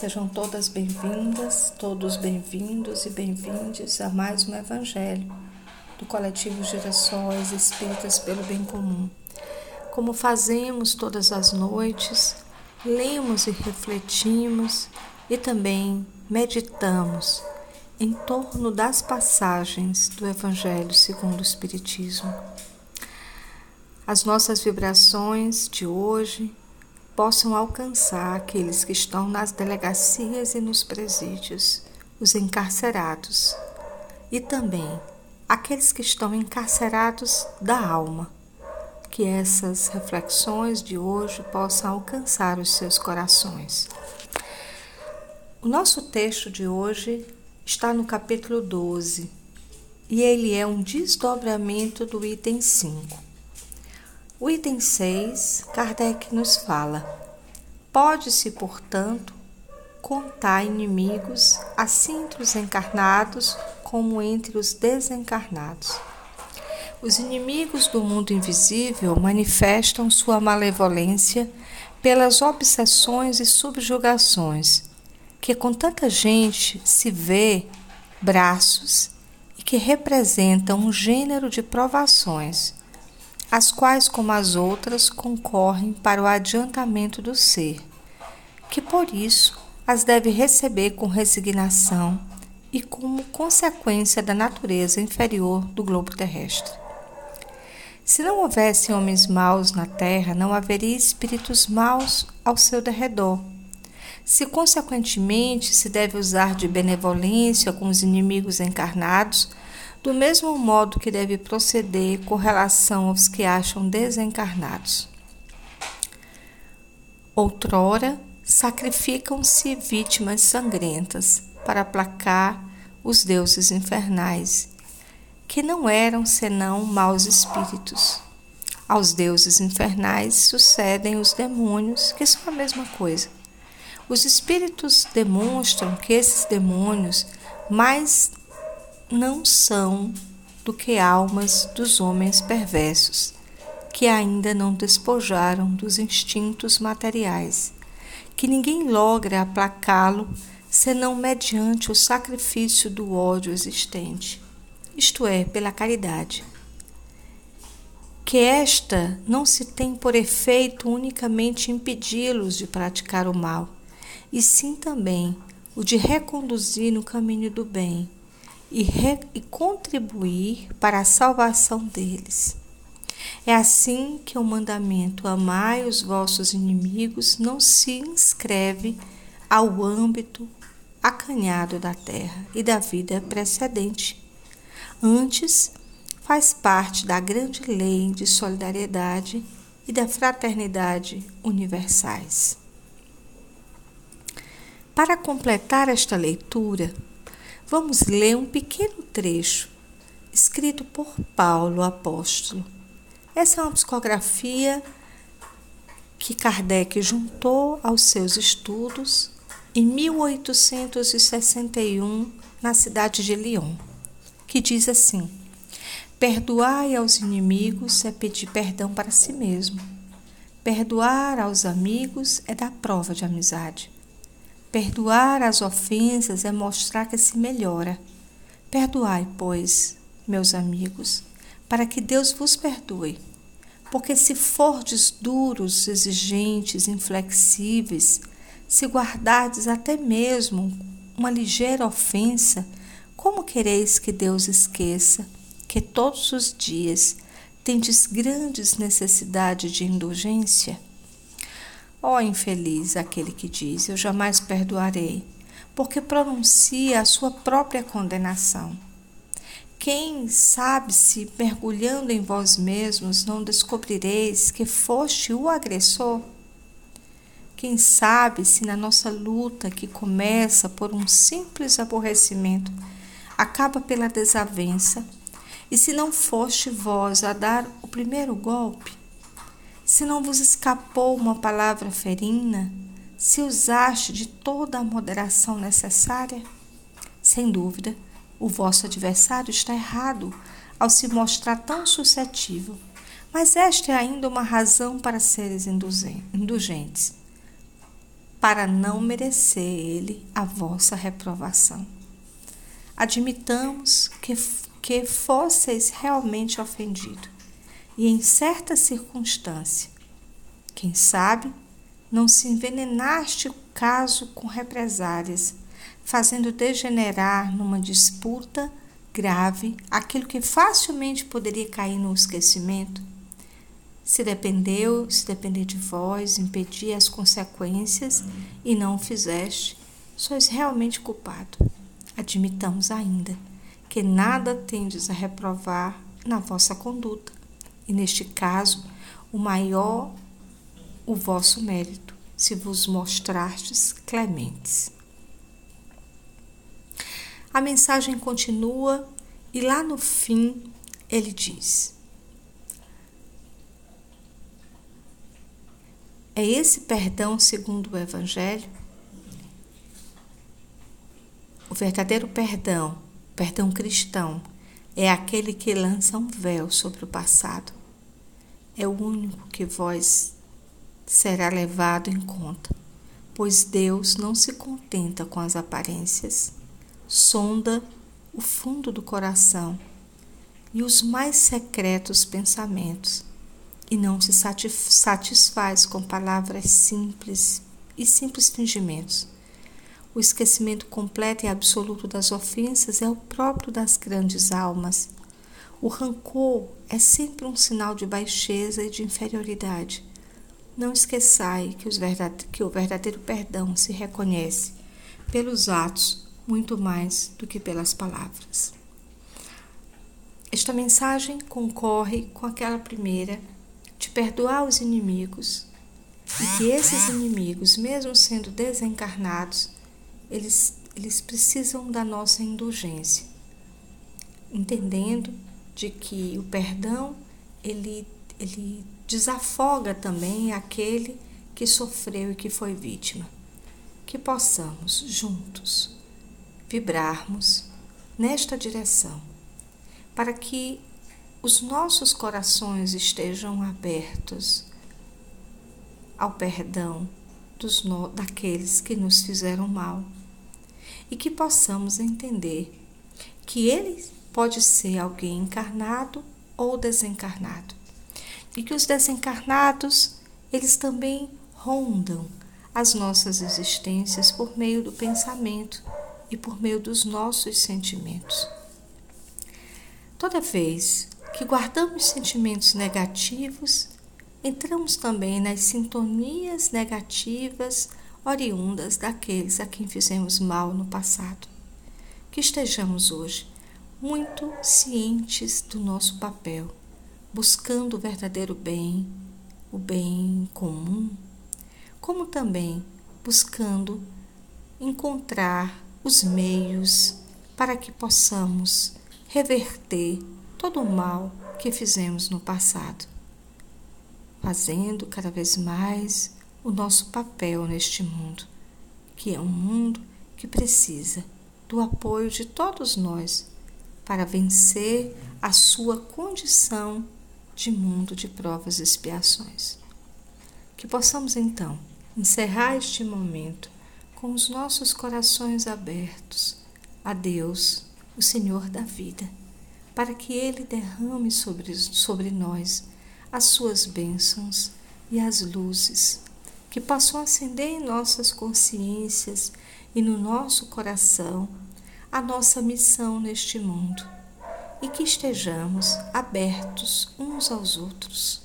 Sejam todas bem-vindas, todos bem-vindos e bem-vindes a mais um Evangelho do Coletivo Girassóis Espíritas pelo Bem Comum. Como fazemos todas as noites, lemos e refletimos e também meditamos em torno das passagens do Evangelho segundo o Espiritismo. As nossas vibrações de hoje possam alcançar aqueles que estão nas delegacias e nos presídios, os encarcerados, e também aqueles que estão encarcerados da alma. Que essas reflexões de hoje possam alcançar os seus corações. O nosso texto de hoje está no capítulo 12 e ele é um desdobramento do item 5. O item 6, Kardec nos fala: pode-se, portanto, contar inimigos assim entre os encarnados como entre os desencarnados. Os inimigos do mundo invisível manifestam sua malevolência pelas obsessões e subjugações que com tanta gente se vê braços e que representam um gênero de provações as quais, como as outras, concorrem para o adiantamento do ser, que por isso as deve receber com resignação e como consequência da natureza inferior do globo terrestre. Se não houvesse homens maus na terra, não haveria espíritos maus ao seu derredor. Se, consequentemente, se deve usar de benevolência com os inimigos encarnados, do mesmo modo que deve proceder com relação aos que acham desencarnados. Outrora, sacrificam-se vítimas sangrentas para aplacar os deuses infernais, que não eram senão maus espíritos. Aos deuses infernais sucedem os demônios, que são a mesma coisa. Os espíritos demonstram que esses demônios mais não são do que almas dos homens perversos, que ainda não despojaram dos instintos materiais, que ninguém logra aplacá-lo senão mediante o sacrifício do ódio existente, isto é, pela caridade. Que esta não se tem por efeito unicamente impedi-los de praticar o mal, e sim também o de reconduzir no caminho do bem e, re, e contribuir para a salvação deles. É assim que o mandamento amai os vossos inimigos não se inscreve ao âmbito acanhado da terra e da vida precedente. Antes, faz parte da grande lei de solidariedade e da fraternidade universais. Para completar esta leitura, Vamos ler um pequeno trecho escrito por Paulo apóstolo. Essa é uma psicografia que Kardec juntou aos seus estudos em 1861 na cidade de Lyon, que diz assim: Perdoai aos inimigos é pedir perdão para si mesmo. Perdoar aos amigos é dar prova de amizade. Perdoar as ofensas é mostrar que se melhora. Perdoai, pois, meus amigos, para que Deus vos perdoe. Porque se fordes duros, exigentes, inflexíveis, se guardardes até mesmo uma ligeira ofensa, como quereis que Deus esqueça que todos os dias tendes grandes necessidades de indulgência? Ó oh, infeliz aquele que diz: Eu jamais perdoarei, porque pronuncia a sua própria condenação. Quem sabe se, mergulhando em vós mesmos, não descobrireis que foste o agressor? Quem sabe se na nossa luta, que começa por um simples aborrecimento, acaba pela desavença, e se não foste vós a dar o primeiro golpe? Se não vos escapou uma palavra ferina, se usaste de toda a moderação necessária? Sem dúvida, o vosso adversário está errado ao se mostrar tão suscetível, mas esta é ainda uma razão para seres indulgentes. para não merecer ele a vossa reprovação. Admitamos que, que fosseis realmente ofendido, e em certa circunstância, quem sabe, não se envenenaste o caso com represárias, fazendo degenerar numa disputa grave aquilo que facilmente poderia cair no esquecimento? Se dependeu, se depender de vós, impedir as consequências e não o fizeste, sois realmente culpado. Admitamos ainda que nada tendes a reprovar na vossa conduta, e neste caso, o maior o vosso mérito, se vos mostrastes clementes. A mensagem continua e lá no fim ele diz: É esse perdão segundo o Evangelho? O verdadeiro perdão, perdão cristão, é aquele que lança um véu sobre o passado. É o único que vós será levado em conta, pois Deus não se contenta com as aparências, sonda o fundo do coração e os mais secretos pensamentos e não se satisfaz com palavras simples e simples fingimentos. O esquecimento completo e absoluto das ofensas é o próprio das grandes almas. O rancor é sempre um sinal de baixeza e de inferioridade. Não esqueçai que, que o verdadeiro perdão se reconhece pelos atos muito mais do que pelas palavras. Esta mensagem concorre com aquela primeira de perdoar os inimigos e que esses inimigos, mesmo sendo desencarnados, eles, eles precisam da nossa indulgência, entendendo de que o perdão ele, ele desafoga também aquele que sofreu e que foi vítima. Que possamos juntos vibrarmos nesta direção, para que os nossos corações estejam abertos ao perdão dos no, daqueles que nos fizeram mal e que possamos entender que ele pode ser alguém encarnado ou desencarnado e que os desencarnados eles também rondam as nossas existências por meio do pensamento e por meio dos nossos sentimentos. Toda vez que guardamos sentimentos negativos, entramos também nas sintonias negativas oriundas daqueles a quem fizemos mal no passado. Que estejamos hoje muito cientes do nosso papel, buscando o verdadeiro bem, o bem comum, como também buscando encontrar os meios para que possamos reverter todo o mal que fizemos no passado, fazendo cada vez mais o nosso papel neste mundo, que é um mundo que precisa do apoio de todos nós para vencer a sua condição de mundo de provas e expiações. Que possamos então encerrar este momento com os nossos corações abertos a Deus, o Senhor da vida para que Ele derrame sobre, sobre nós as suas bênçãos e as luzes que possam acender em nossas consciências e no nosso coração a nossa missão neste mundo e que estejamos abertos uns aos outros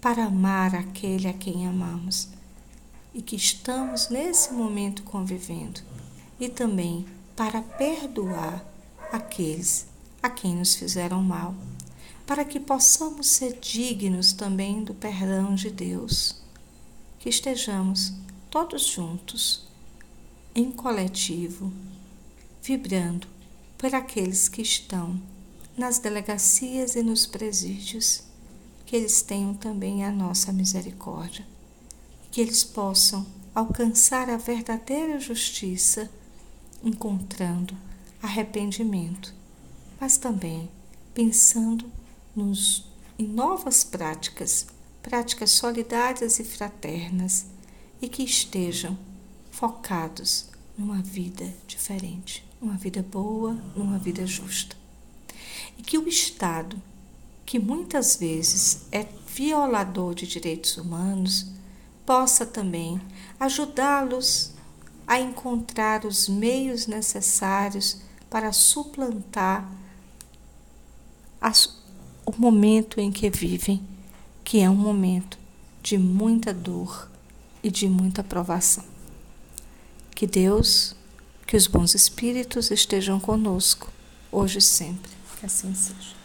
para amar aquele a quem amamos e que estamos nesse momento convivendo e também para perdoar aqueles a quem nos fizeram mal, para que possamos ser dignos também do perdão de Deus. Que estejamos todos juntos, em coletivo, vibrando por aqueles que estão nas delegacias e nos presídios, que eles tenham também a nossa misericórdia, que eles possam alcançar a verdadeira justiça, encontrando arrependimento mas também pensando nos, em novas práticas, práticas solidárias e fraternas, e que estejam focados numa vida diferente, numa vida boa, numa vida justa. E que o Estado, que muitas vezes é violador de direitos humanos, possa também ajudá-los a encontrar os meios necessários para suplantar as, o momento em que vivem, que é um momento de muita dor e de muita provação. Que Deus, que os bons espíritos estejam conosco, hoje e sempre. Que assim seja.